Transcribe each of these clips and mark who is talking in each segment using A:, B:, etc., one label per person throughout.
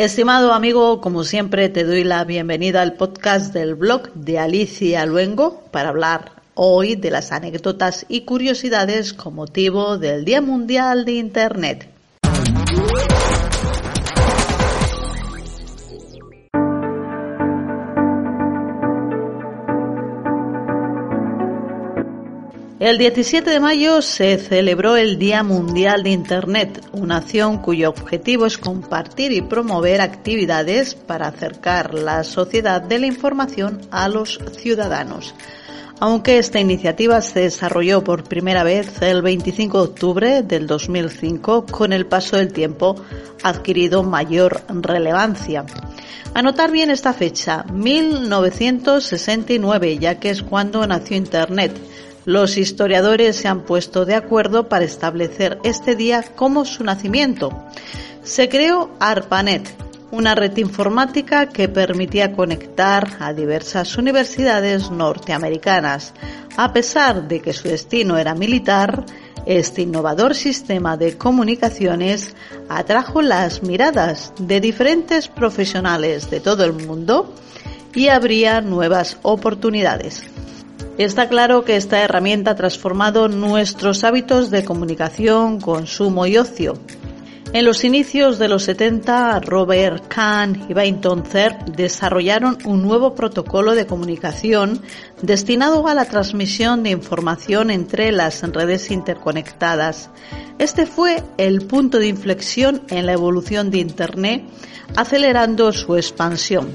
A: Estimado amigo, como siempre te doy la bienvenida al podcast del blog de Alicia Luengo para hablar hoy de las anécdotas y curiosidades con motivo del Día Mundial de Internet. El 17 de mayo se celebró el Día Mundial de Internet, una acción cuyo objetivo es compartir y promover actividades para acercar la sociedad de la información a los ciudadanos. Aunque esta iniciativa se desarrolló por primera vez el 25 de octubre del 2005, con el paso del tiempo ha adquirido mayor relevancia. Anotar bien esta fecha, 1969, ya que es cuando nació Internet los historiadores se han puesto de acuerdo para establecer este día como su nacimiento. Se creó ARPANET, una red informática que permitía conectar a diversas universidades norteamericanas. A pesar de que su destino era militar, este innovador sistema de comunicaciones atrajo las miradas de diferentes profesionales de todo el mundo y abría nuevas oportunidades. Está claro que esta herramienta ha transformado nuestros hábitos de comunicación, consumo y ocio. En los inicios de los 70, Robert Kahn y Bainton Cerf desarrollaron un nuevo protocolo de comunicación destinado a la transmisión de información entre las redes interconectadas. Este fue el punto de inflexión en la evolución de Internet, acelerando su expansión.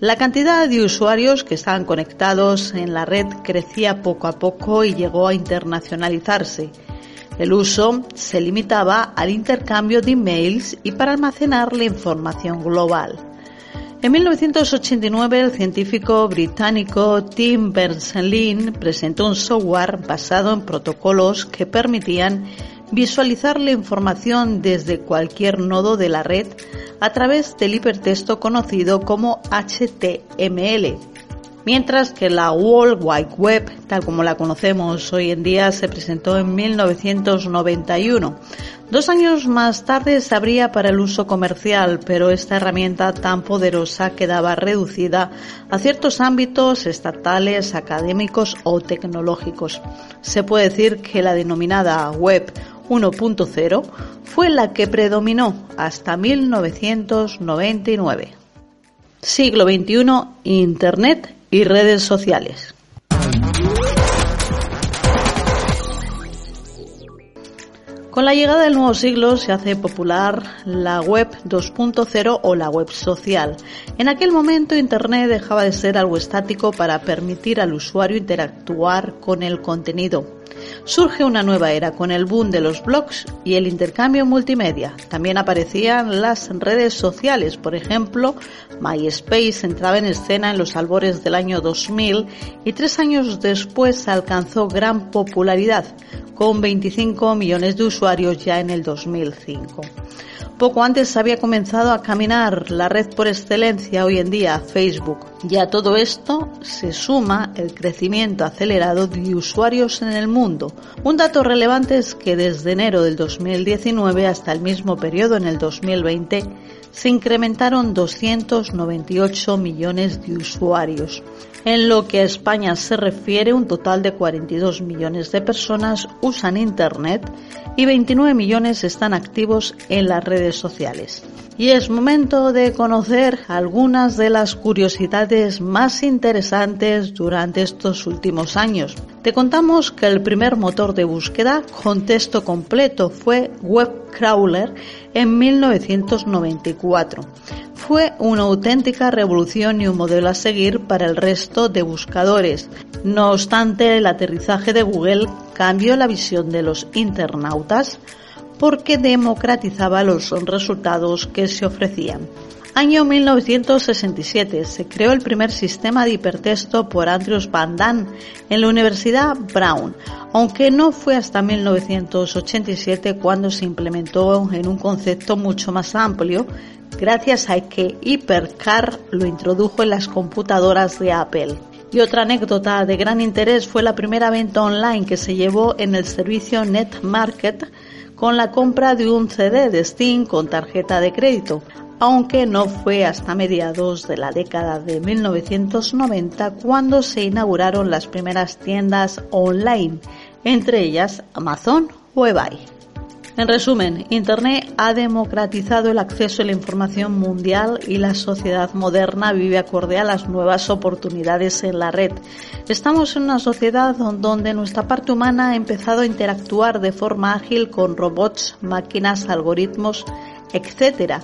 A: La cantidad de usuarios que estaban conectados en la red crecía poco a poco y llegó a internacionalizarse. El uso se limitaba al intercambio de emails y para almacenar la información global. En 1989, el científico británico Tim Berners-Lee presentó un software basado en protocolos que permitían visualizar la información desde cualquier nodo de la red a través del hipertexto conocido como HTML. Mientras que la World Wide Web, tal como la conocemos hoy en día, se presentó en 1991. Dos años más tarde se abría para el uso comercial, pero esta herramienta tan poderosa quedaba reducida a ciertos ámbitos estatales, académicos o tecnológicos. Se puede decir que la denominada web 1.0 fue la que predominó hasta 1999. Siglo XXI, Internet y redes sociales. Con la llegada del nuevo siglo se hace popular la web 2.0 o la web social. En aquel momento Internet dejaba de ser algo estático para permitir al usuario interactuar con el contenido surge una nueva era con el boom de los blogs y el intercambio multimedia. También aparecían las redes sociales, por ejemplo, MySpace entraba en escena en los albores del año 2000 y tres años después alcanzó gran popularidad, con 25 millones de usuarios ya en el 2005. Poco antes había comenzado a caminar la red por excelencia hoy en día, Facebook. Y a todo esto se suma el crecimiento acelerado de usuarios en el mundo. Un dato relevante es que desde enero del 2019 hasta el mismo periodo en el 2020 se incrementaron 298 millones de usuarios. En lo que a España se refiere, un total de 42 millones de personas usan Internet y 29 millones están activos en las redes sociales. Y es momento de conocer algunas de las curiosidades más interesantes durante estos últimos años. Te contamos que el primer motor de búsqueda con texto completo fue Webcrawler en 1994. Fue una auténtica revolución y un modelo a seguir para el resto de buscadores. No obstante, el aterrizaje de Google cambió la visión de los internautas porque democratizaba los resultados que se ofrecían. Año 1967 se creó el primer sistema de hipertexto por Andrews Van Damme en la Universidad Brown, aunque no fue hasta 1987 cuando se implementó en un concepto mucho más amplio, gracias a que Hypercar lo introdujo en las computadoras de Apple. Y otra anécdota de gran interés fue la primera venta online que se llevó en el servicio NetMarket con la compra de un CD de Steam con tarjeta de crédito, aunque no fue hasta mediados de la década de 1990 cuando se inauguraron las primeras tiendas online, entre ellas Amazon o eBay. En resumen, Internet ha democratizado el acceso a la información mundial y la sociedad moderna vive acorde a las nuevas oportunidades en la red. Estamos en una sociedad donde nuestra parte humana ha empezado a interactuar de forma ágil con robots, máquinas, algoritmos, etc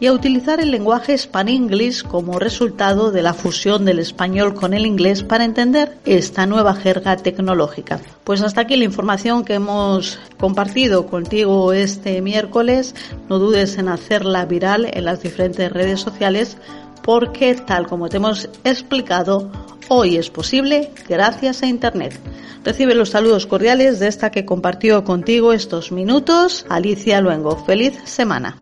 A: y a utilizar el lenguaje Span-English como resultado de la fusión del español con el inglés para entender esta nueva jerga tecnológica. Pues hasta aquí la información que hemos compartido contigo este miércoles. No dudes en hacerla viral en las diferentes redes sociales porque, tal como te hemos explicado, hoy es posible gracias a Internet. Recibe los saludos cordiales de esta que compartió contigo estos minutos, Alicia Luengo. Feliz semana.